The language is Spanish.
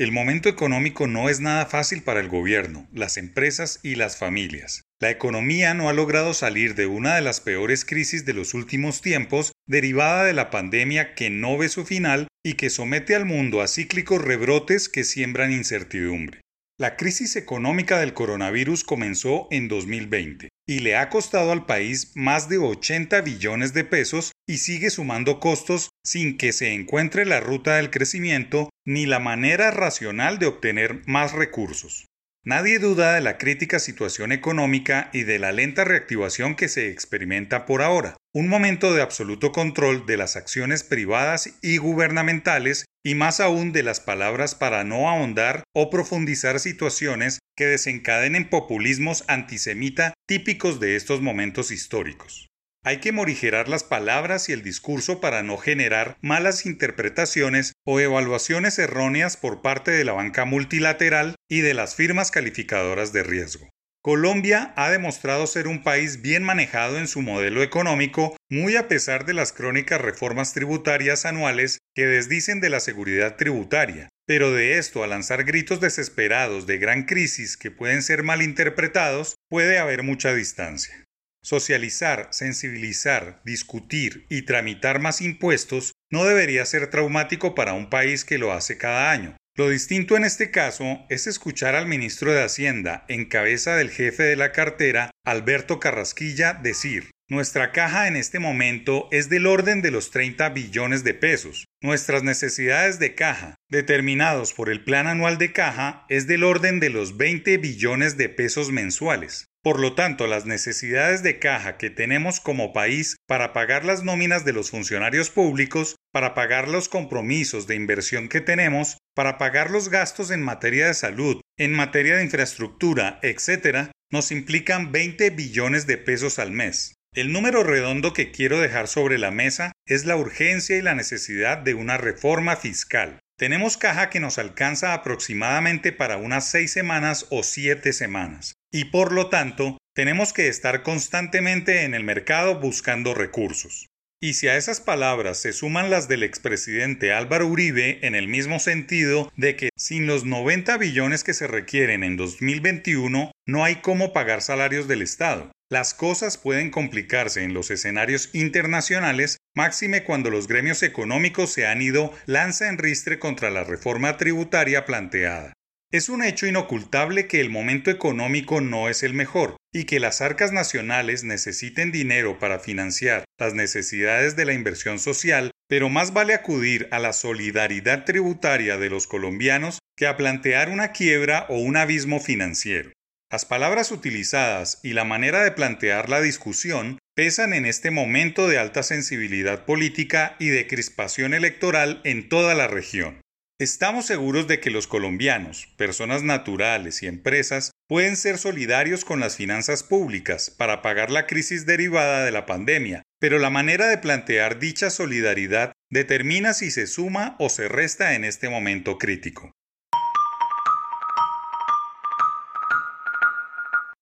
El momento económico no es nada fácil para el gobierno, las empresas y las familias. La economía no ha logrado salir de una de las peores crisis de los últimos tiempos, derivada de la pandemia que no ve su final y que somete al mundo a cíclicos rebrotes que siembran incertidumbre. La crisis económica del coronavirus comenzó en 2020 y le ha costado al país más de 80 billones de pesos y sigue sumando costos sin que se encuentre la ruta del crecimiento ni la manera racional de obtener más recursos. Nadie duda de la crítica situación económica y de la lenta reactivación que se experimenta por ahora, un momento de absoluto control de las acciones privadas y gubernamentales y más aún de las palabras para no ahondar o profundizar situaciones que desencadenen populismos antisemita típicos de estos momentos históricos. Hay que morigerar las palabras y el discurso para no generar malas interpretaciones o evaluaciones erróneas por parte de la banca multilateral y de las firmas calificadoras de riesgo. Colombia ha demostrado ser un país bien manejado en su modelo económico, muy a pesar de las crónicas reformas tributarias anuales que desdicen de la seguridad tributaria, pero de esto a lanzar gritos desesperados de gran crisis que pueden ser malinterpretados, puede haber mucha distancia. Socializar, sensibilizar, discutir y tramitar más impuestos no debería ser traumático para un país que lo hace cada año. Lo distinto en este caso es escuchar al ministro de Hacienda, en cabeza del jefe de la cartera, Alberto Carrasquilla, decir nuestra caja en este momento es del orden de los 30 billones de pesos. Nuestras necesidades de caja, determinados por el Plan Anual de Caja, es del orden de los 20 billones de pesos mensuales. Por lo tanto, las necesidades de caja que tenemos como país para pagar las nóminas de los funcionarios públicos, para pagar los compromisos de inversión que tenemos, para pagar los gastos en materia de salud, en materia de infraestructura, etc., nos implican 20 billones de pesos al mes. El número redondo que quiero dejar sobre la mesa es la urgencia y la necesidad de una reforma fiscal. Tenemos caja que nos alcanza aproximadamente para unas seis semanas o siete semanas y por lo tanto tenemos que estar constantemente en el mercado buscando recursos. Y si a esas palabras se suman las del expresidente Álvaro Uribe en el mismo sentido de que sin los 90 billones que se requieren en 2021 no hay cómo pagar salarios del Estado, las cosas pueden complicarse en los escenarios internacionales, máxime cuando los gremios económicos se han ido lanza en ristre contra la reforma tributaria planteada. Es un hecho inocultable que el momento económico no es el mejor y que las arcas nacionales necesiten dinero para financiar las necesidades de la inversión social, pero más vale acudir a la solidaridad tributaria de los colombianos que a plantear una quiebra o un abismo financiero. Las palabras utilizadas y la manera de plantear la discusión pesan en este momento de alta sensibilidad política y de crispación electoral en toda la región. Estamos seguros de que los colombianos, personas naturales y empresas pueden ser solidarios con las finanzas públicas para pagar la crisis derivada de la pandemia, pero la manera de plantear dicha solidaridad determina si se suma o se resta en este momento crítico.